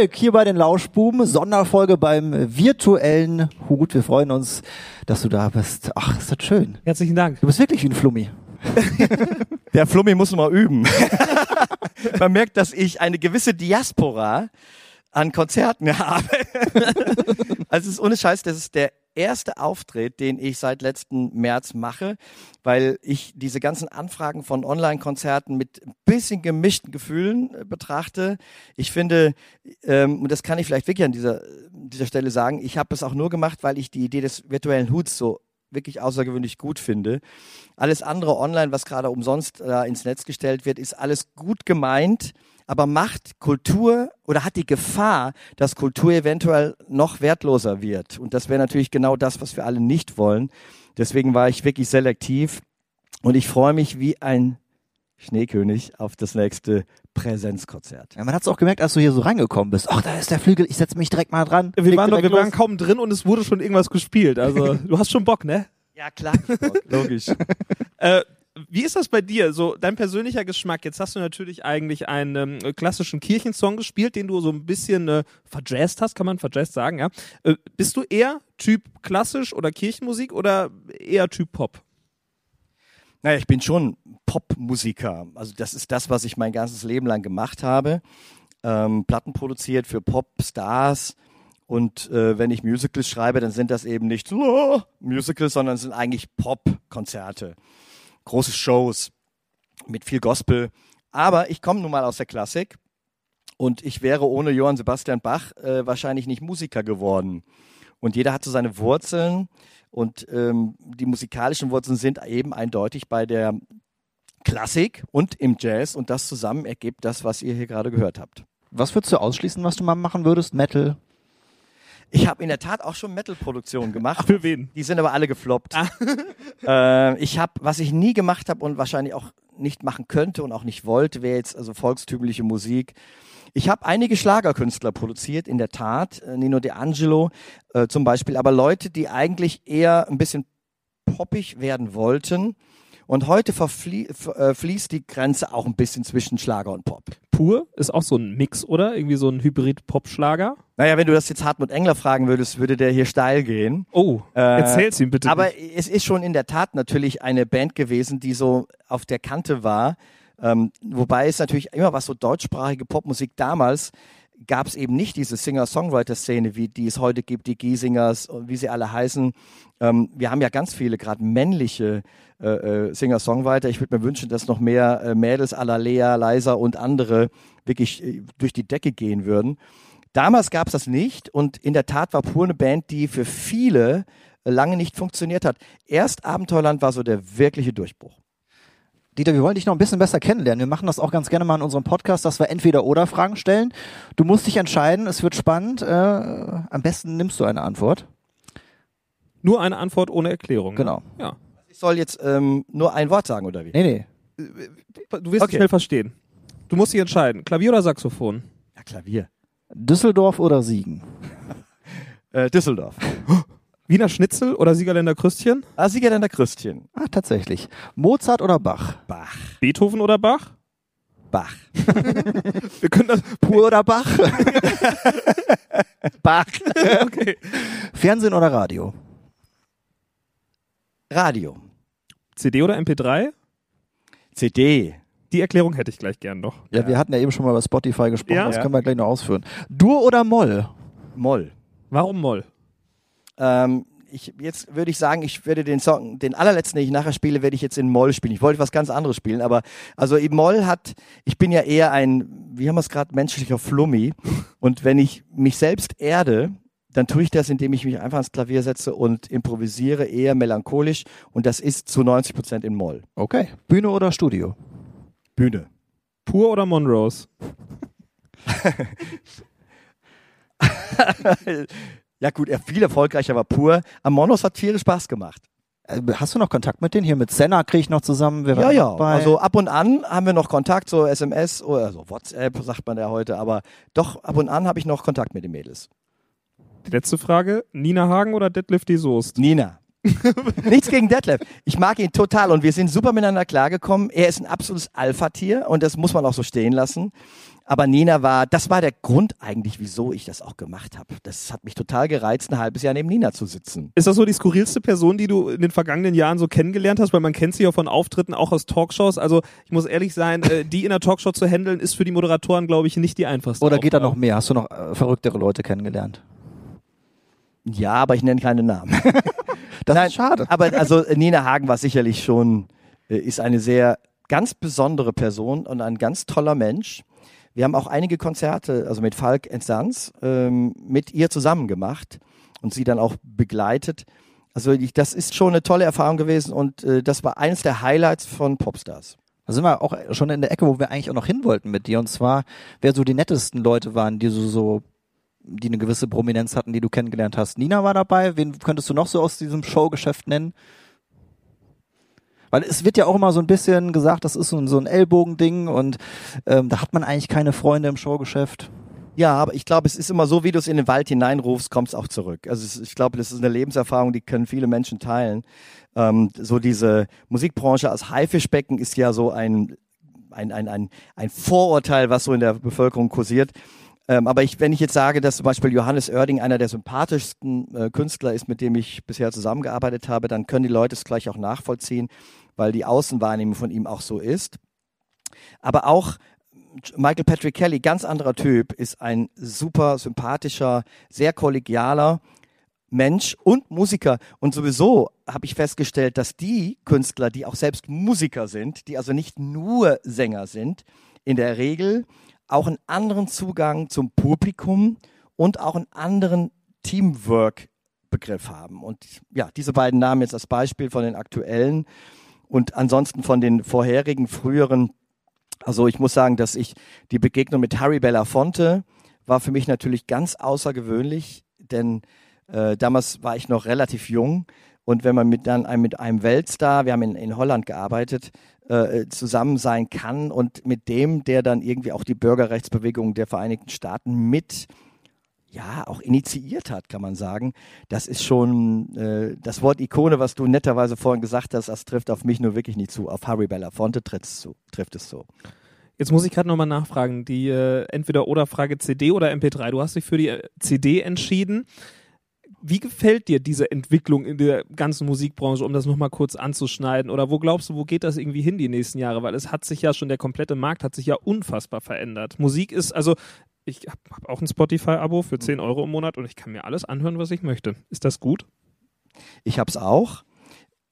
Falk hier bei den Lauschbuben, Sonderfolge beim virtuellen Hut. Wir freuen uns, dass du da bist. Ach, ist das schön. Herzlichen Dank. Du bist wirklich wie ein Flummi. Der Flummi muss noch mal üben. Man merkt, dass ich eine gewisse Diaspora an Konzerten habe. also es ist ohne Scheiß, das ist der erste Auftritt, den ich seit letzten März mache, weil ich diese ganzen Anfragen von Online-Konzerten mit ein bisschen gemischten Gefühlen äh, betrachte. Ich finde, ähm, und das kann ich vielleicht wirklich an dieser, dieser Stelle sagen, ich habe es auch nur gemacht, weil ich die Idee des virtuellen Huts so wirklich außergewöhnlich gut finde. Alles andere online, was gerade umsonst äh, ins Netz gestellt wird, ist alles gut gemeint, aber macht Kultur oder hat die Gefahr, dass Kultur eventuell noch wertloser wird. Und das wäre natürlich genau das, was wir alle nicht wollen. Deswegen war ich wirklich selektiv und ich freue mich wie ein Schneekönig auf das nächste Präsenzkonzert. Ja, man hat es auch gemerkt, als du hier so reingekommen bist. Ach, da ist der Flügel, ich setze mich direkt mal dran. Wir waren, noch, wir waren kaum drin und es wurde schon irgendwas gespielt. Also du hast schon Bock, ne? Ja, klar. Logisch. Äh, wie ist das bei dir? So dein persönlicher Geschmack. Jetzt hast du natürlich eigentlich einen ähm, klassischen Kirchensong gespielt, den du so ein bisschen äh, verjazzt hast, kann man verjazzt sagen, ja? Äh, bist du eher Typ klassisch oder Kirchenmusik oder eher Typ Pop? Naja, ich bin schon Popmusiker. Also das ist das, was ich mein ganzes Leben lang gemacht habe. Ähm, Platten produziert für Popstars. Und äh, wenn ich Musicals schreibe, dann sind das eben nicht Musicals, sondern sind eigentlich Pop-Konzerte. Große Shows mit viel Gospel. Aber ich komme nun mal aus der Klassik und ich wäre ohne Johann Sebastian Bach äh, wahrscheinlich nicht Musiker geworden. Und jeder hat so seine Wurzeln und ähm, die musikalischen Wurzeln sind eben eindeutig bei der Klassik und im Jazz und das zusammen ergibt das, was ihr hier gerade gehört habt. Was würdest du ausschließen, was du mal machen würdest? Metal? Ich habe in der Tat auch schon Metal-Produktionen gemacht. Ach, für wen? Die sind aber alle gefloppt. äh, ich habe, was ich nie gemacht habe und wahrscheinlich auch nicht machen könnte und auch nicht wollte, wäre jetzt also volkstümliche Musik. Ich habe einige Schlagerkünstler produziert, in der Tat, äh, Nino De Angelo äh, zum Beispiel, aber Leute, die eigentlich eher ein bisschen poppig werden wollten. Und heute äh, fließt die Grenze auch ein bisschen zwischen Schlager und Pop. Pur ist auch so ein Mix, oder? Irgendwie so ein Hybrid-Pop-Schlager? Naja, wenn du das jetzt Hartmut Engler fragen würdest, würde der hier steil gehen. Oh, äh, erzähl's ihm bitte. Aber nicht. es ist schon in der Tat natürlich eine Band gewesen, die so auf der Kante war. Ähm, wobei es natürlich immer was so deutschsprachige Popmusik damals gab es eben nicht diese Singer-Songwriter-Szene, wie die es heute gibt, die Giesingers und wie sie alle heißen. Ähm, wir haben ja ganz viele, gerade männliche äh, äh, Singer-Songwriter. Ich würde mir wünschen, dass noch mehr äh, Mädels à la Lea, Leiser und andere wirklich äh, durch die Decke gehen würden. Damals gab es das nicht und in der Tat war Pur eine Band, die für viele lange nicht funktioniert hat. Erst Abenteuerland war so der wirkliche Durchbruch. Dieter, wir wollen dich noch ein bisschen besser kennenlernen. Wir machen das auch ganz gerne mal in unserem Podcast, dass wir entweder oder Fragen stellen. Du musst dich entscheiden, es wird spannend. Äh, am besten nimmst du eine Antwort. Nur eine Antwort ohne Erklärung. Ne? Genau. Ne? Ja. Ich soll jetzt ähm, nur ein Wort sagen, oder wie? Nee, nee. Du wirst okay. schnell verstehen. Du musst dich entscheiden. Klavier oder Saxophon? Ja, Klavier. Düsseldorf oder Siegen? äh, Düsseldorf. Wiener Schnitzel oder Siegerländer Krüstchen? Ah, Siegerländer Krüstchen. Ah, tatsächlich. Mozart oder Bach? Bach. Beethoven oder Bach? Bach. Wir können das pur oder Bach? Bach. okay. Fernsehen oder Radio? Radio. CD oder MP3? CD. Die Erklärung hätte ich gleich gern noch. Ja, ja. wir hatten ja eben schon mal über Spotify gesprochen, ja? das können wir gleich noch ausführen. Dur oder Moll? Moll. Warum Moll? Ähm, ich, jetzt würde ich sagen, ich werde den Song, den allerletzten, den ich nachher spiele, werde ich jetzt in Moll spielen. Ich wollte was ganz anderes spielen, aber also in Moll hat, ich bin ja eher ein, wie haben wir es gerade, menschlicher Flummi. Und wenn ich mich selbst erde, dann tue ich das, indem ich mich einfach ans Klavier setze und improvisiere, eher melancholisch. Und das ist zu 90 Prozent in Moll. Okay. Bühne oder Studio? Bühne. Pur oder Monrose? Ja gut, er viel erfolgreicher war pur. Amonos hat viel Spaß gemacht. Äh, hast du noch Kontakt mit denen? Hier mit Senna kriege ich noch zusammen. Wir ja, ja. Also ab und an haben wir noch Kontakt, so SMS oder also WhatsApp sagt man ja heute, aber doch ab und an habe ich noch Kontakt mit den Mädels. Die letzte Frage, Nina Hagen oder Detlef die Soest? Nina. Nichts gegen Detlef. Ich mag ihn total und wir sind super miteinander klargekommen. Er ist ein absolutes Alpha-Tier und das muss man auch so stehen lassen. Aber Nina war, das war der Grund eigentlich, wieso ich das auch gemacht habe. Das hat mich total gereizt, ein halbes Jahr neben Nina zu sitzen. Ist das so die skurrilste Person, die du in den vergangenen Jahren so kennengelernt hast? Weil man kennt sie ja von Auftritten, auch aus Talkshows. Also ich muss ehrlich sein, äh, die in der Talkshow zu handeln, ist für die Moderatoren, glaube ich, nicht die einfachste. Oder geht da noch mehr? Hast du noch äh, verrücktere Leute kennengelernt? Ja, aber ich nenne keine Namen. das Nein, ist schade. Aber also Nina Hagen war sicherlich schon, äh, ist eine sehr ganz besondere Person und ein ganz toller Mensch. Wir haben auch einige Konzerte, also mit Falk Sons, ähm, mit ihr zusammen gemacht und sie dann auch begleitet. Also ich, das ist schon eine tolle Erfahrung gewesen und äh, das war eines der Highlights von Popstars. Da sind wir auch schon in der Ecke, wo wir eigentlich auch noch hin wollten mit dir. Und zwar, wer so die nettesten Leute waren, die so, so die eine gewisse Prominenz hatten, die du kennengelernt hast. Nina war dabei. Wen könntest du noch so aus diesem Showgeschäft nennen? Weil es wird ja auch immer so ein bisschen gesagt, das ist so ein, so ein Ellbogending und ähm, da hat man eigentlich keine Freunde im Showgeschäft. Ja, aber ich glaube, es ist immer so, wie du es in den Wald hineinrufst, kommt es auch zurück. Also ich glaube, das ist eine Lebenserfahrung, die können viele Menschen teilen. Ähm, so diese Musikbranche als Haifischbecken ist ja so ein, ein, ein, ein, ein Vorurteil, was so in der Bevölkerung kursiert. Ähm, aber ich, wenn ich jetzt sage, dass zum Beispiel Johannes Oerding einer der sympathischsten äh, Künstler ist, mit dem ich bisher zusammengearbeitet habe, dann können die Leute es gleich auch nachvollziehen. Weil die Außenwahrnehmung von ihm auch so ist. Aber auch Michael Patrick Kelly, ganz anderer Typ, ist ein super sympathischer, sehr kollegialer Mensch und Musiker. Und sowieso habe ich festgestellt, dass die Künstler, die auch selbst Musiker sind, die also nicht nur Sänger sind, in der Regel auch einen anderen Zugang zum Publikum und auch einen anderen Teamwork-Begriff haben. Und ja, diese beiden Namen jetzt als Beispiel von den aktuellen und ansonsten von den vorherigen, früheren also ich muss sagen, dass ich die Begegnung mit Harry Belafonte war für mich natürlich ganz außergewöhnlich, denn äh, damals war ich noch relativ jung. Und wenn man mit dann einem, mit einem Weltstar, wir haben in, in Holland gearbeitet, äh, zusammen sein kann und mit dem, der dann irgendwie auch die Bürgerrechtsbewegung der Vereinigten Staaten mit ja, auch initiiert hat, kann man sagen. Das ist schon äh, das Wort Ikone, was du netterweise vorhin gesagt hast, das trifft auf mich nur wirklich nicht zu. Auf Harry Belafonte trifft es zu. Trifft es so. Jetzt muss ich gerade nochmal nachfragen, die äh, entweder oder Frage CD oder MP3. Du hast dich für die äh, CD entschieden. Wie gefällt dir diese Entwicklung in der ganzen Musikbranche, um das nochmal kurz anzuschneiden? Oder wo glaubst du, wo geht das irgendwie hin die nächsten Jahre? Weil es hat sich ja schon, der komplette Markt hat sich ja unfassbar verändert. Musik ist, also ich habe hab auch ein Spotify-Abo für 10 Euro im Monat und ich kann mir alles anhören, was ich möchte. Ist das gut? Ich habe es auch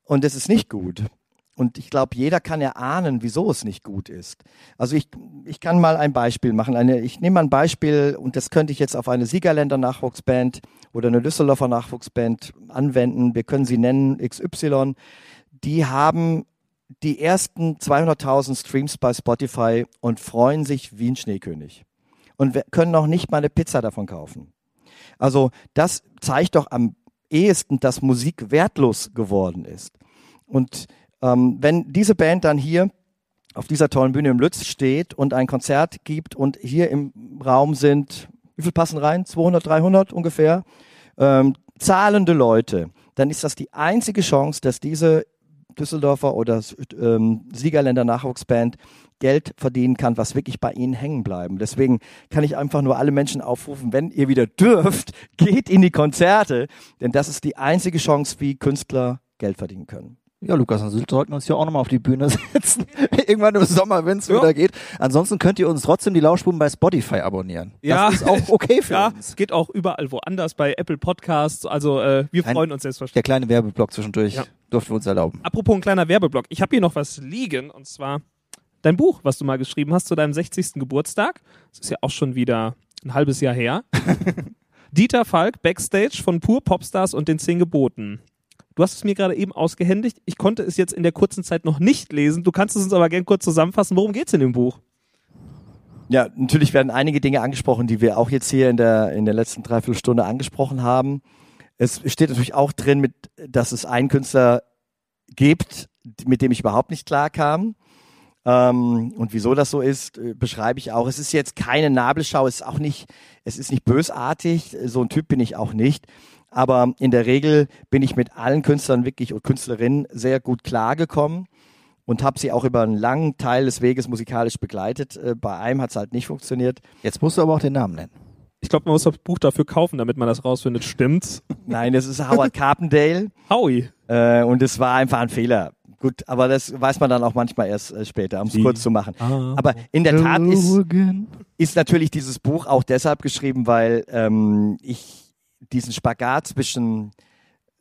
und es ist nicht gut. Und ich glaube, jeder kann erahnen, wieso es nicht gut ist. Also ich, ich kann mal ein Beispiel machen. Eine, ich nehme ein Beispiel und das könnte ich jetzt auf eine Siegerländer Nachwuchsband oder eine Düsseldorfer Nachwuchsband anwenden. Wir können sie nennen XY. Die haben die ersten 200.000 Streams bei Spotify und freuen sich wie ein Schneekönig und können noch nicht mal eine Pizza davon kaufen. Also das zeigt doch am ehesten, dass Musik wertlos geworden ist. Und ähm, wenn diese Band dann hier auf dieser tollen Bühne im Lütz steht und ein Konzert gibt und hier im Raum sind, wie viel passen rein? 200, 300 ungefähr, ähm, zahlende Leute, dann ist das die einzige Chance, dass diese Düsseldorfer oder ähm, Siegerländer Nachwuchsband Geld verdienen kann, was wirklich bei ihnen hängen bleiben. Deswegen kann ich einfach nur alle Menschen aufrufen, wenn ihr wieder dürft, geht in die Konzerte, denn das ist die einzige Chance, wie Künstler Geld verdienen können. Ja, Lukas, dann sollten wir uns ja auch nochmal auf die Bühne setzen. Irgendwann im Sommer, wenn es ja. wieder geht. Ansonsten könnt ihr uns trotzdem die Lauschbuben bei Spotify abonnieren. Ja. Das ist auch okay für ja, uns. geht auch überall woanders, bei Apple Podcasts. Also äh, wir Ein, freuen uns selbstverständlich. Der kleine Werbeblock zwischendurch ja. durften wir uns erlauben. Apropos ein kleiner Werbeblock. Ich habe hier noch was liegen und zwar dein Buch, was du mal geschrieben hast zu deinem 60. Geburtstag. Das ist ja auch schon wieder ein halbes Jahr her. Dieter Falk, Backstage von Pur Popstars und den Zehn Geboten. Du hast es mir gerade eben ausgehändigt. Ich konnte es jetzt in der kurzen Zeit noch nicht lesen. Du kannst es uns aber gerne kurz zusammenfassen. Worum geht es in dem Buch? Ja, natürlich werden einige Dinge angesprochen, die wir auch jetzt hier in der, in der letzten Dreiviertelstunde angesprochen haben. Es steht natürlich auch drin, mit, dass es einen Künstler gibt, mit dem ich überhaupt nicht klar kam. Ähm, und wieso das so ist, äh, beschreibe ich auch. Es ist jetzt keine Nabelschau, es ist auch nicht, es ist nicht bösartig. So ein Typ bin ich auch nicht. Aber in der Regel bin ich mit allen Künstlern wirklich und Künstlerinnen sehr gut klargekommen und habe sie auch über einen langen Teil des Weges musikalisch begleitet. Äh, bei einem hat es halt nicht funktioniert. Jetzt musst du aber auch den Namen nennen. Ich glaube, man muss das Buch dafür kaufen, damit man das rausfindet. Stimmt's? Nein, das ist Howard Carpendale. Howie. Äh, und es war einfach ein Fehler. Gut, aber das weiß man dann auch manchmal erst äh, später, um es kurz zu machen. Aber in der Tat ist, ist natürlich dieses Buch auch deshalb geschrieben, weil ähm, ich diesen Spagat zwischen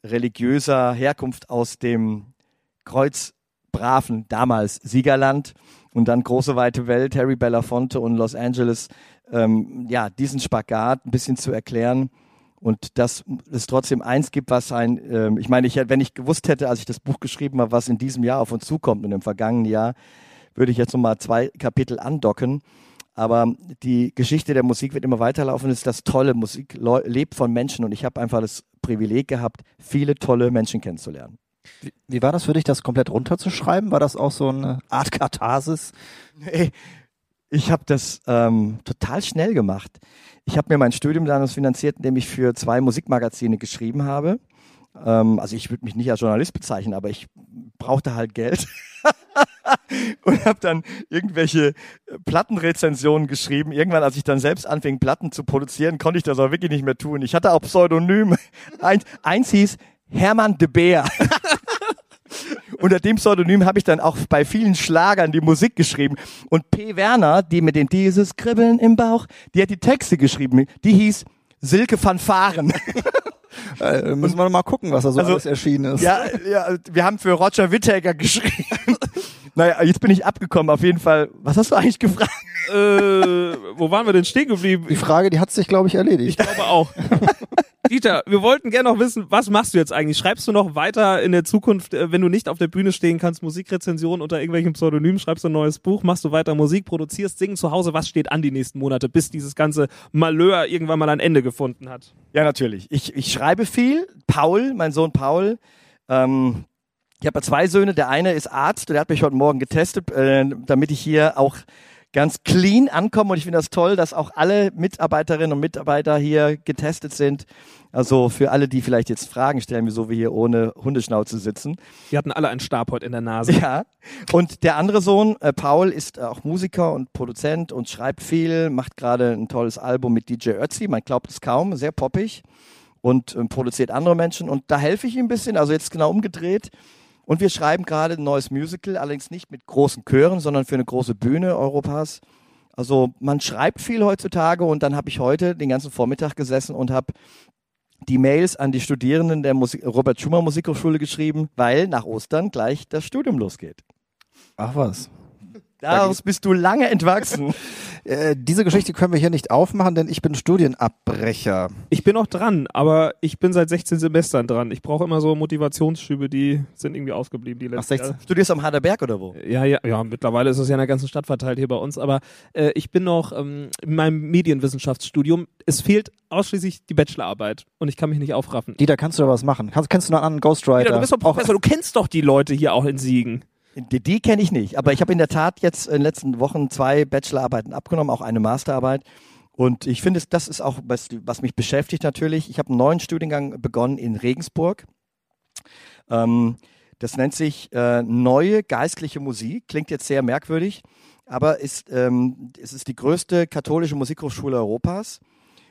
religiöser Herkunft aus dem kreuzbraven damals Siegerland und dann große weite Welt, Harry Belafonte und Los Angeles, ähm, ja, diesen Spagat ein bisschen zu erklären und dass es trotzdem eins gibt, was ein, ähm, ich meine, ich, wenn ich gewusst hätte, als ich das Buch geschrieben habe, was in diesem Jahr auf uns zukommt und im vergangenen Jahr, würde ich jetzt nochmal zwei Kapitel andocken. Aber die Geschichte der Musik wird immer weiterlaufen. Das ist das Tolle. Musik lebt von Menschen und ich habe einfach das Privileg gehabt, viele tolle Menschen kennenzulernen. Wie, wie, war das für dich, das komplett runterzuschreiben? War das auch so eine Art Katharsis? Nee, ich habe das ähm, total schnell gemacht. Ich habe mir mein Studium damals finanziert, indem ich für zwei Musikmagazine geschrieben habe. Ähm, also ich würde mich nicht als Journalist bezeichnen, aber ich brauchte halt Geld und habe dann irgendwelche äh, Plattenrezensionen geschrieben. Irgendwann, als ich dann selbst anfing, Platten zu produzieren, konnte ich das auch wirklich nicht mehr tun. Ich hatte auch Pseudonyme. Eins, eins hieß Hermann de Beer. unter dem Pseudonym habe ich dann auch bei vielen Schlagern die Musik geschrieben. Und P. Werner, die mit dem dieses Kribbeln im Bauch, die hat die Texte geschrieben. Die hieß Silke Fanfaren. Äh, müssen wir noch mal gucken, was da so Also, alles erschienen ist. Ja, ja, wir haben für Roger Whittaker geschrieben. naja, jetzt bin ich abgekommen. Auf jeden Fall. Was hast du eigentlich gefragt? äh, wo waren wir denn stehen geblieben? Die Frage, die hat sich, glaube ich, erledigt. Ich glaube auch. Dieter, wir wollten gerne noch wissen, was machst du jetzt eigentlich? Schreibst du noch weiter in der Zukunft, äh, wenn du nicht auf der Bühne stehen kannst, Musikrezensionen unter irgendwelchen Pseudonymen, schreibst du ein neues Buch, machst du weiter Musik, produzierst, singen zu Hause? Was steht an die nächsten Monate, bis dieses ganze Malheur irgendwann mal ein Ende gefunden hat? Ja, natürlich. Ich, ich schreibe viel. Paul, mein Sohn Paul, ähm, ich habe ja zwei Söhne. Der eine ist Arzt, der hat mich heute Morgen getestet, äh, damit ich hier auch ganz clean ankomme. Und ich finde das toll, dass auch alle Mitarbeiterinnen und Mitarbeiter hier getestet sind. Also für alle, die vielleicht jetzt Fragen stellen, wieso wir hier ohne Hundeschnauze sitzen. Wir hatten alle einen Stab heute in der Nase. Ja. Und der andere Sohn, äh, Paul, ist auch Musiker und Produzent und schreibt viel, macht gerade ein tolles Album mit DJ Ötzi, man glaubt es kaum, sehr poppig und ähm, produziert andere Menschen. Und da helfe ich ihm ein bisschen, also jetzt genau umgedreht. Und wir schreiben gerade ein neues Musical, allerdings nicht mit großen Chören, sondern für eine große Bühne Europas. Also man schreibt viel heutzutage und dann habe ich heute den ganzen Vormittag gesessen und habe die Mails an die Studierenden der Musik Robert Schumann Musikhochschule geschrieben, weil nach Ostern gleich das Studium losgeht. Ach was. Daraus bist du lange entwachsen. Äh, diese Geschichte können wir hier nicht aufmachen, denn ich bin Studienabbrecher. Ich bin noch dran, aber ich bin seit 16 Semestern dran. Ich brauche immer so Motivationsschübe, die sind irgendwie ausgeblieben die letzten 16. Studierst am Harderberg oder wo? Ja, ja, ja, mittlerweile ist es ja in der ganzen Stadt verteilt hier bei uns, aber äh, ich bin noch ähm, in meinem Medienwissenschaftsstudium. Es fehlt ausschließlich die Bachelorarbeit und ich kann mich nicht aufraffen. Dieter, kannst du da was machen? Kannst, kennst du noch einen Ghostwriter? Peter, du bist doch Auch- Professor, du kennst doch die Leute hier auch in Siegen. Die, die kenne ich nicht, aber ich habe in der Tat jetzt in den letzten Wochen zwei Bachelorarbeiten abgenommen, auch eine Masterarbeit. Und ich finde, das ist auch, was, was mich beschäftigt natürlich. Ich habe einen neuen Studiengang begonnen in Regensburg. Ähm, das nennt sich äh, Neue Geistliche Musik. Klingt jetzt sehr merkwürdig, aber ist, ähm, es ist die größte katholische Musikhochschule Europas.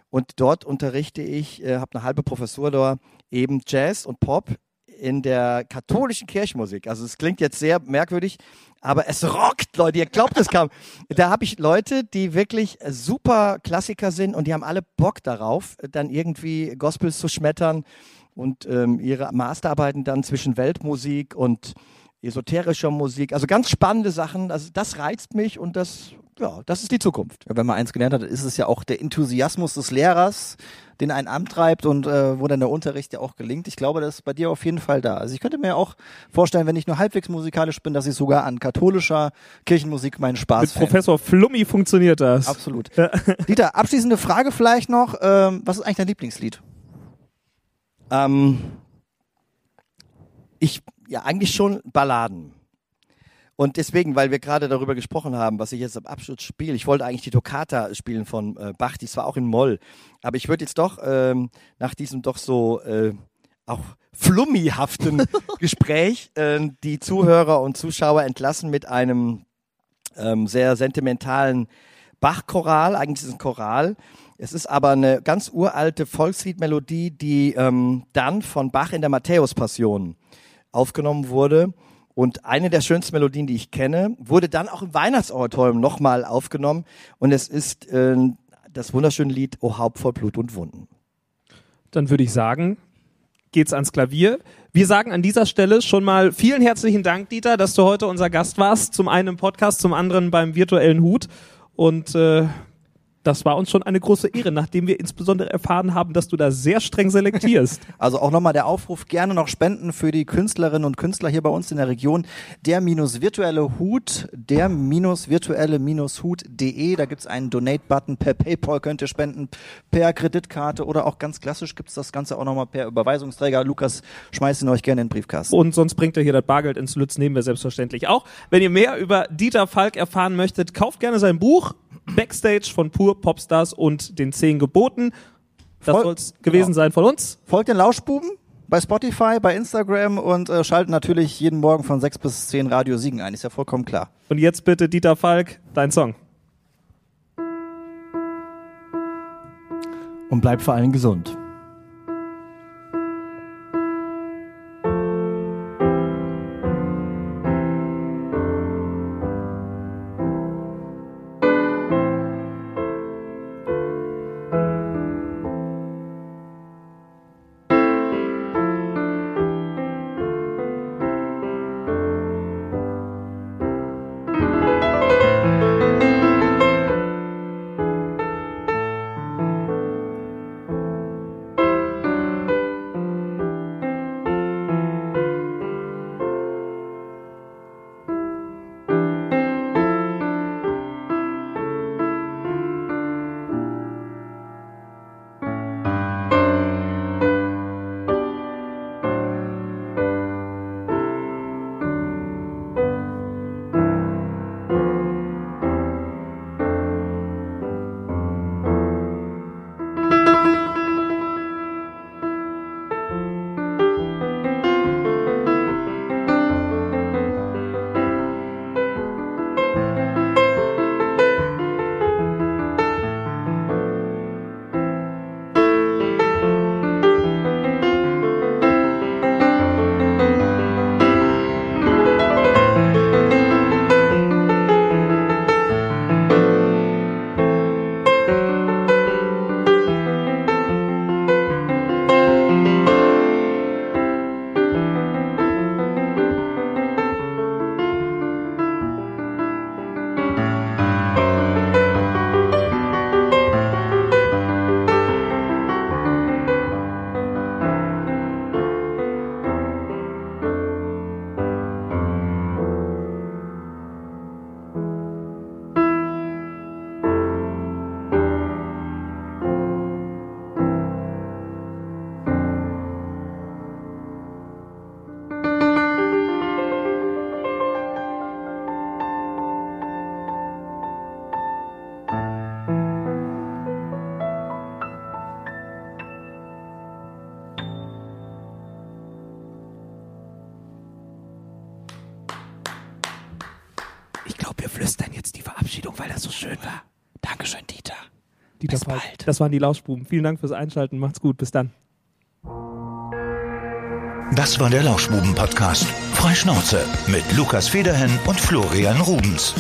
Und dort unterrichte ich, äh, habe eine halbe Professur da, eben Jazz und Pop in der katholischen Kirchenmusik. Also es klingt jetzt sehr merkwürdig, aber es rockt, Leute. Ihr glaubt es kaum. Da habe ich Leute, die wirklich super Klassiker sind und die haben alle Bock darauf, dann irgendwie Gospels zu schmettern und ähm, ihre Masterarbeiten dann zwischen Weltmusik und esoterischer Musik. Also ganz spannende Sachen. Also das reizt mich und das, ja, das ist die Zukunft. Wenn man eins gelernt hat, ist es ja auch der Enthusiasmus des Lehrers, den einen antreibt und äh, wo dann der Unterricht ja auch gelingt. Ich glaube, das ist bei dir auf jeden Fall da. Also ich könnte mir auch vorstellen, wenn ich nur halbwegs musikalisch bin, dass ich sogar an katholischer Kirchenmusik meinen Spaß Mit fände. Professor Flummi funktioniert das. Absolut. Dieter, abschließende Frage vielleicht noch. Ähm, was ist eigentlich dein Lieblingslied? Ähm, ich, ja, eigentlich schon Balladen. Und deswegen, weil wir gerade darüber gesprochen haben, was ich jetzt am Abschluss spiele, ich wollte eigentlich die Toccata spielen von äh, Bach, die zwar auch in Moll, aber ich würde jetzt doch ähm, nach diesem doch so äh, auch flummihaften Gespräch äh, die Zuhörer und Zuschauer entlassen mit einem ähm, sehr sentimentalen Bach-Choral. Eigentlich ist es ein Choral. Es ist aber eine ganz uralte Volksliedmelodie, die ähm, dann von Bach in der Matthäus-Passion aufgenommen wurde. Und eine der schönsten Melodien, die ich kenne, wurde dann auch im Weihnachtsoratorium nochmal aufgenommen. Und es ist äh, das wunderschöne Lied O Haupt voll Blut und Wunden. Dann würde ich sagen, geht's ans Klavier. Wir sagen an dieser Stelle schon mal vielen herzlichen Dank, Dieter, dass du heute unser Gast warst. Zum einen im Podcast, zum anderen beim virtuellen Hut. Und äh, das war uns schon eine große Ehre, nachdem wir insbesondere erfahren haben, dass du da sehr streng selektierst. Also auch nochmal der Aufruf, gerne noch spenden für die Künstlerinnen und Künstler hier bei uns in der Region. Der minus virtuelle Hut, der minus virtuelle minus Hut.de. Da gibt's einen Donate-Button. Per PayPal könnt ihr spenden, per Kreditkarte oder auch ganz klassisch gibt's das Ganze auch nochmal per Überweisungsträger. Lukas, schmeißt ihn euch gerne in den Briefkasten. Und sonst bringt er hier das Bargeld ins Lütz, nehmen wir selbstverständlich auch. Wenn ihr mehr über Dieter Falk erfahren möchtet, kauft gerne sein Buch Backstage von Pur Popstars und den zehn Geboten. Das Voll- soll's gewesen genau. sein von uns. Folgt den Lauschbuben bei Spotify, bei Instagram und äh, schaltet natürlich jeden Morgen von 6 bis 10 Radio Siegen ein. Ist ja vollkommen klar. Und jetzt bitte Dieter Falk, dein Song. Und bleibt vor allem gesund. Das waren die Lauschbuben. Vielen Dank fürs Einschalten. Macht's gut. Bis dann. Das war der Lauschbuben-Podcast. Freischnauze mit Lukas Federhen und Florian Rubens.